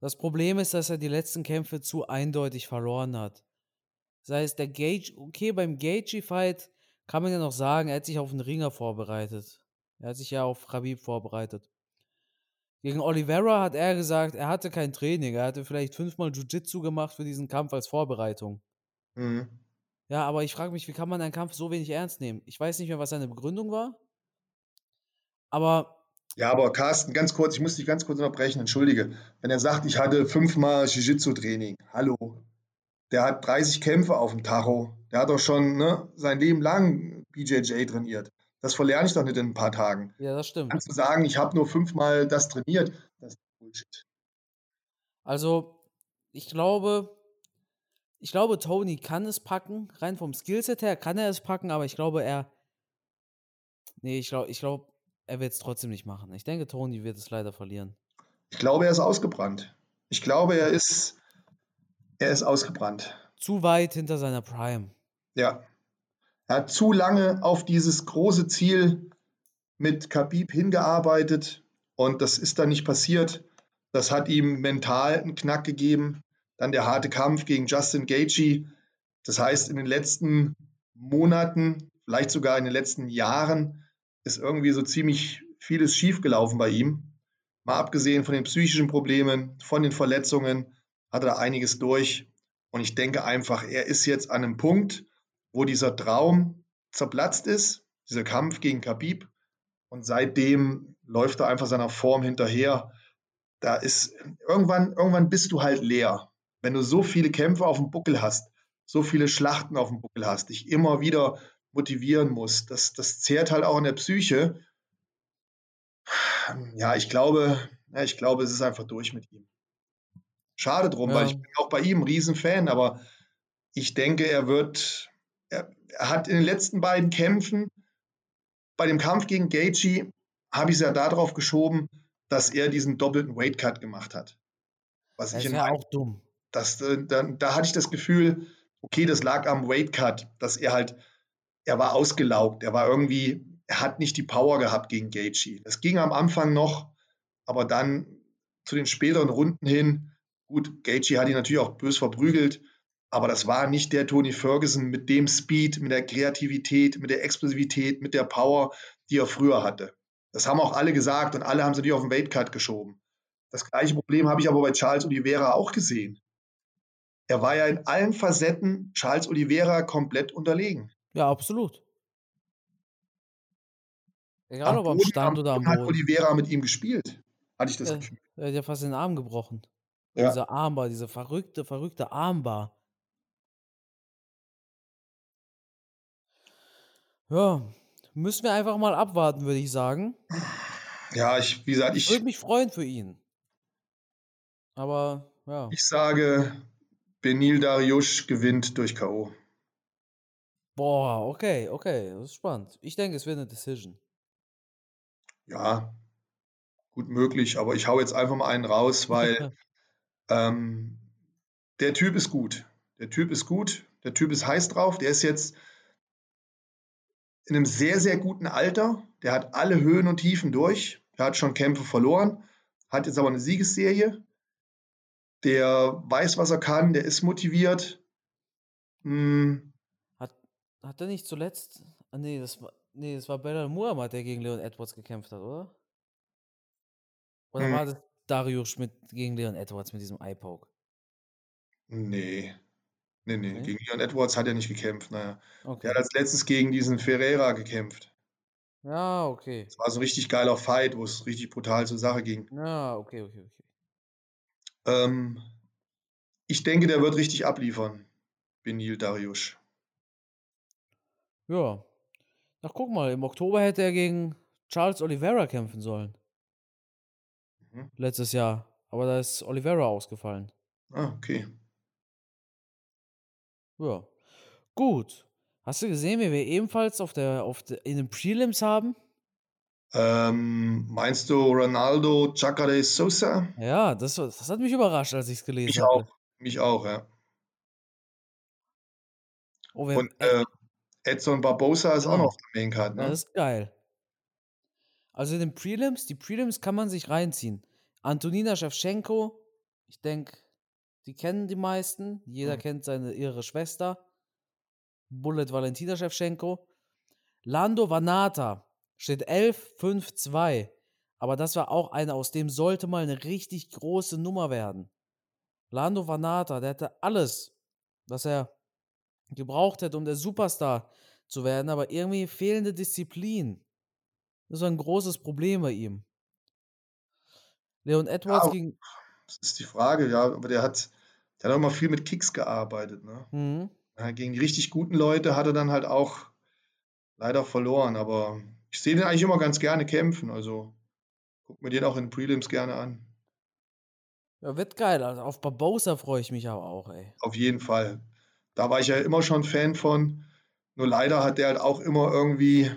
das Problem ist, dass er die letzten Kämpfe zu eindeutig verloren hat. Das heißt, der Gage, okay, beim Gagey-Fight kann man ja noch sagen, er hat sich auf den Ringer vorbereitet. Er hat sich ja auf Khabib vorbereitet. Gegen Oliveira hat er gesagt, er hatte kein Training. Er hatte vielleicht fünfmal Jiu-Jitsu gemacht für diesen Kampf als Vorbereitung. Mhm. Ja, aber ich frage mich, wie kann man einen Kampf so wenig ernst nehmen? Ich weiß nicht mehr, was seine Begründung war. Aber. Ja, aber Carsten, ganz kurz, ich muss dich ganz kurz unterbrechen, entschuldige. Wenn er sagt, ich hatte fünfmal Jiu-Jitsu-Training, hallo. Der hat 30 Kämpfe auf dem Tacho. Der hat doch schon ne, sein Leben lang BJJ trainiert. Das verlerne ich doch nicht in ein paar Tagen. Ja, das stimmt. Kannst du sagen, ich habe nur fünfmal das trainiert, das ist Bullshit. Also, ich glaube, ich glaube, Tony kann es packen. Rein vom Skillset her kann er es packen, aber ich glaube, er. Nee, ich glaube, ich glaube, er wird es trotzdem nicht machen. Ich denke, Tony wird es leider verlieren. Ich glaube, er ist ausgebrannt. Ich glaube, er ist. Er ist ausgebrannt. Zu weit hinter seiner Prime. Ja. Er hat zu lange auf dieses große Ziel mit Khabib hingearbeitet und das ist dann nicht passiert. Das hat ihm mental einen Knack gegeben. Dann der harte Kampf gegen Justin Gaethje. Das heißt, in den letzten Monaten, vielleicht sogar in den letzten Jahren, ist irgendwie so ziemlich vieles schiefgelaufen bei ihm. Mal abgesehen von den psychischen Problemen, von den Verletzungen, hat er da einiges durch. Und ich denke einfach, er ist jetzt an einem Punkt, wo dieser Traum zerplatzt ist, dieser Kampf gegen Khabib. Und seitdem läuft er einfach seiner Form hinterher. Da ist irgendwann, irgendwann bist du halt leer. Wenn du so viele Kämpfe auf dem Buckel hast, so viele Schlachten auf dem Buckel hast, dich immer wieder motivieren musst, das, das zehrt halt auch in der Psyche. Ja, ich glaube, ja, ich glaube, es ist einfach durch mit ihm. Schade drum, ja. weil ich bin auch bei ihm ein Riesenfan, aber ich denke, er wird, er, er hat in den letzten beiden Kämpfen, bei dem Kampf gegen Gaethje, habe ich es ja darauf geschoben, dass er diesen doppelten Weight Cut gemacht hat. Was das ist ja auch dumm. Das, äh, da, da hatte ich das Gefühl, okay, das lag am Weight Cut, dass er halt, er war ausgelaugt, er war irgendwie, er hat nicht die Power gehabt gegen Gaethje. Das ging am Anfang noch, aber dann zu den späteren Runden hin Gut, Gaethje hat ihn natürlich auch bös verprügelt, aber das war nicht der Tony Ferguson mit dem Speed, mit der Kreativität, mit der Explosivität, mit der Power, die er früher hatte. Das haben auch alle gesagt und alle haben sie natürlich auf den Weightcut geschoben. Das gleiche Problem habe ich aber bei Charles Oliveira auch gesehen. Er war ja in allen Facetten Charles Oliveira komplett unterlegen. Ja, absolut. Egal ob am Boden- Stand oder am Boden hat. Oliveira mit ihm gespielt. Hatte ich das Ja. Gefühl. Er hat ja fast den Arm gebrochen. Ja. Diese Armbar, diese verrückte, verrückte Armbar. Ja, müssen wir einfach mal abwarten, würde ich sagen. Ja, ich, wie gesagt, Ich ich, würde mich freuen für ihn. Aber ja, ich sage, Benil Dariush gewinnt durch K.O. boah, okay, okay, das ist spannend. Ich denke, es wird eine Decision. Ja, gut möglich, aber ich hau jetzt einfach mal einen raus, weil ähm, der Typ ist gut. Der Typ ist gut, der Typ ist heiß drauf, der ist jetzt in einem sehr, sehr guten Alter. Der hat alle Höhen und Tiefen durch. Er hat schon Kämpfe verloren, hat jetzt aber eine Siegesserie. Der weiß, was er kann, der ist motiviert. Hm, Hat, hat er nicht zuletzt. Ah, nee, das war, nee, das war Belal Muhammad, der gegen Leon Edwards gekämpft hat, oder? Oder Hm. war das Darius mit, gegen Leon Edwards mit diesem Eye-Poke? nee. Nee, nee, Nee? gegen Leon Edwards hat er nicht gekämpft. Naja. Der Okay. hat als letztes gegen diesen Ferreira gekämpft. Ja, okay. Es war so ein richtig geiler Fight, wo es richtig brutal zur Sache ging. Ja, okay, okay, okay. Ähm, ich denke, der wird richtig abliefern, Benil Dariush. Ja. Ach, guck mal, im Oktober hätte er gegen Charles Oliveira kämpfen sollen. Mhm. Letztes Jahr. Aber da ist Oliveira ausgefallen. Ah, okay. Ja. Gut. Hast du gesehen, wie wir ebenfalls auf der, auf der, in den Prelims haben? Ähm, meinst du Ronaldo Chacare Sosa? Ja, das, das hat mich überrascht, als ich es gelesen Mich habe. auch. Mich auch, ja. Oh, Und äh, Edson Barbosa ist auch Genau. noch auf der Maincard, ja, ne? das ist geil. Also in den Prelims, die Prelims kann man sich reinziehen. Antonina Shevchenko, ich denke, die kennen die meisten. Jeder Mhm. kennt seine ihre Schwester. Bullet Valentina Shevchenko. Lando Vanata steht 11-5-2. Aber das war auch einer, aus dem sollte mal eine richtig große Nummer werden. Lando Vanata, der hatte alles, was er gebraucht hätte, um der Superstar zu werden, aber irgendwie fehlende Disziplin. Das war ein großes Problem bei ihm. Leon Edwards aber- gegen. Das ist die Frage, ja. Aber der hat, der hat auch immer viel mit Kicks gearbeitet, ne? Mhm. Ja, gegen die richtig guten Leute hat er dann halt auch leider verloren. Aber ich sehe den eigentlich immer ganz gerne kämpfen. Also guck mir den auch in Prelims gerne an. Ja, wird geil. Also auf Barbosa freue ich mich aber auch, ey. Auf jeden Fall. Da war ich ja immer schon Fan von. Nur leider hat der halt auch immer irgendwie,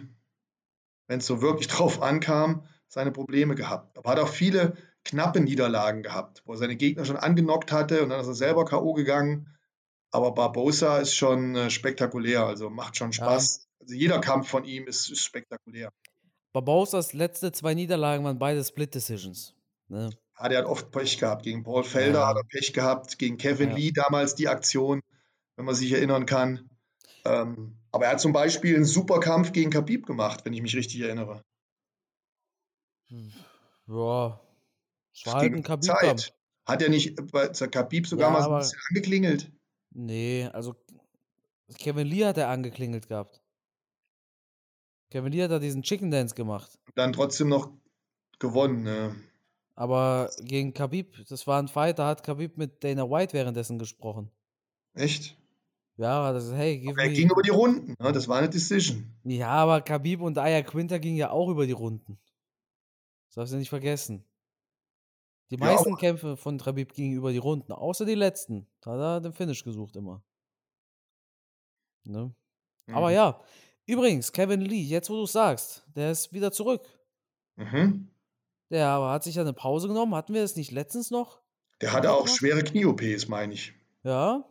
wenn es so wirklich drauf ankam, seine Probleme gehabt. Aber hat auch viele knappe Niederlagen gehabt, wo er seine Gegner schon angenockt hatte und dann ist er selber K.O. gegangen. Aber Barbosa ist schon äh, spektakulär, also macht schon Spaß. Also jeder Kampf von ihm ist, ist spektakulär. Barbosas letzte zwei Niederlagen waren beide Split Decisions. Ne? Ja, der hat oft Pech gehabt. Gegen Paul Felder Ja. hat er Pech gehabt, gegen Kevin Ja. Lee damals die Aktion, wenn man sich erinnern kann. Ähm, aber er hat zum Beispiel einen super Kampf gegen Khabib gemacht, wenn ich mich richtig erinnere. Ja. Es war halt ein Khabib-Kampf. Hat er nicht bei Khabib sogar Ja, mal so ein bisschen angeklingelt? Nee, also Kevin Lee hat er angeklingelt gehabt. Kevin Lee hat da diesen Chicken Dance gemacht. Dann trotzdem noch gewonnen. Ne? Aber gegen Khabib, das war ein Fight, da hat Khabib mit Dana White währenddessen gesprochen. Echt? Ja, das ist, hey, give Aber er ging über die Runden. Ne? Das war eine Decision. Ja, aber Khabib und Aya Quinter gingen ja auch über die Runden. Das darfst du nicht vergessen. Die Ja, meisten aber- Kämpfe von Khabib gingen über die Runden, außer die letzten. Da hat er den Finish gesucht immer. Ne? Aber Mhm. ja, übrigens, Kevin Lee, jetzt wo du sagst, der ist wieder zurück. Mhm. Der aber hat sich ja eine Pause genommen. Hatten wir das nicht letztens noch? Der hatte auch schwere Knie-OPs, meine ich. Ja.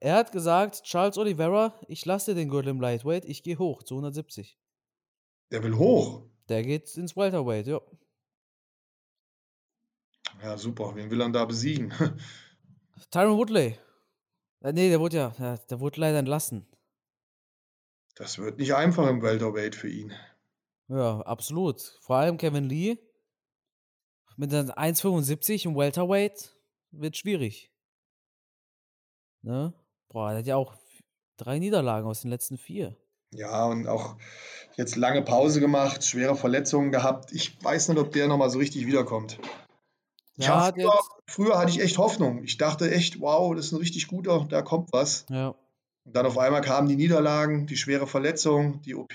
Er hat gesagt, Charles Oliveira, ich lasse dir den Gürtel im Lightweight, ich gehe hoch zu 170. Der will hoch. Der geht ins Welterweight, ja. Ja, super. Wen will er da besiegen? Tyron Woodley. Äh, nee, der wurde ja, der wurde leider entlassen. Das wird nicht einfach im Welterweight für ihn. Ja, absolut. Vor allem Kevin Lee mit 1,75 im Welterweight wird schwierig. Ne? Boah, der hat ja auch drei Niederlagen aus den letzten vier. Ja, und auch jetzt lange Pause gemacht, schwere Verletzungen gehabt. Ich weiß nicht, ob der nochmal so richtig wiederkommt. Ja, früher, früher, hatte ich echt Hoffnung. Ich dachte echt, wow, das ist ein richtig guter, da kommt was. Ja. Und dann auf einmal kamen die Niederlagen, die schwere Verletzung, die OP.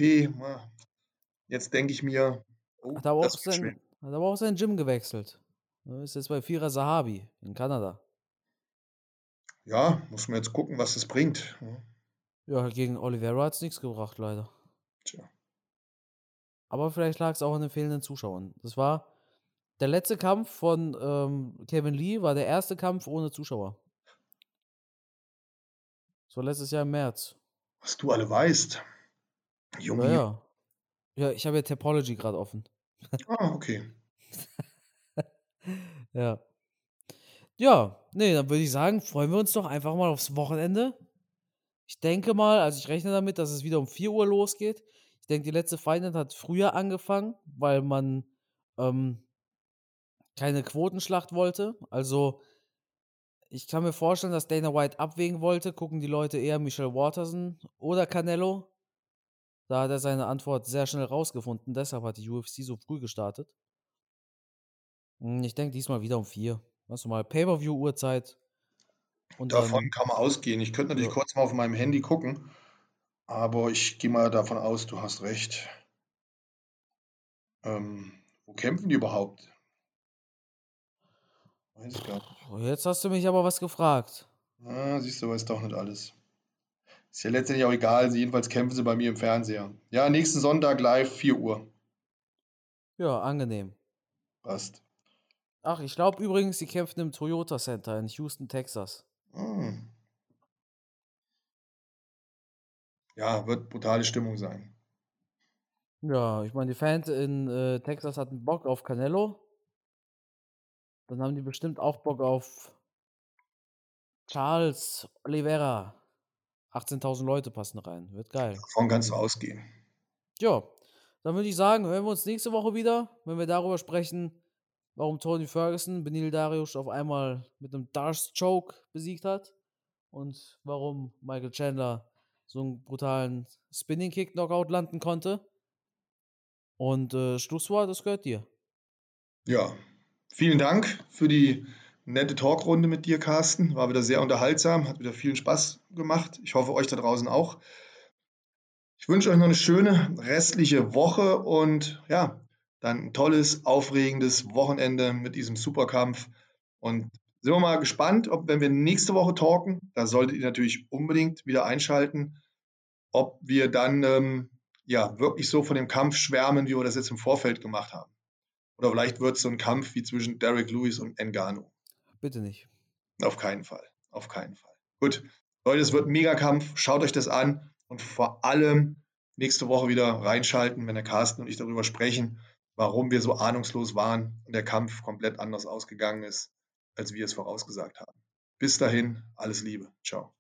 Jetzt denke ich mir, oh, hat, aber das auch sein, hat aber auch sein Gym gewechselt. Ist jetzt bei Vierer Sahabi in Kanada. Ja, muss man jetzt gucken, was das bringt. Ja, gegen Oliveira hat es nichts gebracht, leider. Tja. Aber vielleicht lag es auch an den fehlenden Zuschauern. Das war der letzte Kampf von ähm, Kevin Lee, war der erste Kampf ohne Zuschauer. So letztes Jahr im März. Was du alle weißt. Junge. Ja, ja. ich habe ja Topology gerade offen. Ah, okay. ja. Ja, nee, dann würde ich sagen, freuen wir uns doch einfach mal aufs Wochenende. Ich denke mal, also ich rechne damit, dass es wieder um 4 Uhr losgeht. Ich denke, die letzte Fight hat früher angefangen, weil man ähm, keine Quotenschlacht wollte. Also ich kann mir vorstellen, dass Dana White abwägen wollte. Gucken die Leute eher Michelle Waterson oder Canelo. Da hat er seine Antwort sehr schnell rausgefunden. Deshalb hat die UFC so früh gestartet. Hm, ich denke diesmal wieder um 4. Was du mal Pay-Per-View-Uhrzeit. Davon kann man ausgehen. Ich könnte natürlich ja. kurz mal auf meinem Handy gucken, aber ich gehe mal davon aus, du hast recht. Ähm, wo kämpfen die überhaupt? Weiß ich gar nicht. Jetzt hast du mich aber was gefragt. Ah, siehst du, weiß doch nicht alles. Ist ja letztendlich auch egal. Jedenfalls kämpfen sie bei mir im Fernseher. Ja, nächsten Sonntag live, 4 Uhr. Ja, angenehm. Passt. Ach, ich glaube übrigens, sie kämpfen im Toyota Center in Houston, Texas. Hm. Ja, wird brutale Stimmung sein. Ja, ich meine, die Fans in äh, Texas hatten Bock auf Canelo. Dann haben die bestimmt auch Bock auf Charles Oliveira. 18.000 Leute passen rein. Wird geil. Davon kannst du ausgehen. Ja, dann würde ich sagen, hören wir uns nächste Woche wieder, wenn wir darüber sprechen, warum Tony Ferguson Benil Darius auf einmal mit einem Darce Choke besiegt hat und warum Michael Chandler so einen brutalen Spinning Kick Knockout landen konnte. Und äh, Schlusswort, das gehört dir. Ja, vielen Dank für die nette Talkrunde mit dir, Carsten. War wieder sehr unterhaltsam, hat wieder vielen Spaß gemacht. Ich hoffe, euch da draußen auch. Ich wünsche euch noch eine schöne restliche Woche und ja, dann ein tolles, aufregendes Wochenende mit diesem Superkampf. Und sind wir mal gespannt, ob, wenn wir nächste Woche talken, da solltet ihr natürlich unbedingt wieder einschalten, ob wir dann ähm, ja wirklich so von dem Kampf schwärmen, wie wir das jetzt im Vorfeld gemacht haben. Oder vielleicht wird es so ein Kampf wie zwischen Derek Lewis und Engano. Bitte nicht. Auf keinen Fall. Auf keinen Fall. Gut. Leute, es wird ein Megakampf. Schaut euch das an und vor allem nächste Woche wieder reinschalten, wenn der Carsten und ich darüber sprechen, warum wir so ahnungslos waren und der Kampf komplett anders ausgegangen ist, als wir es vorausgesagt haben. Bis dahin, alles Liebe. Ciao.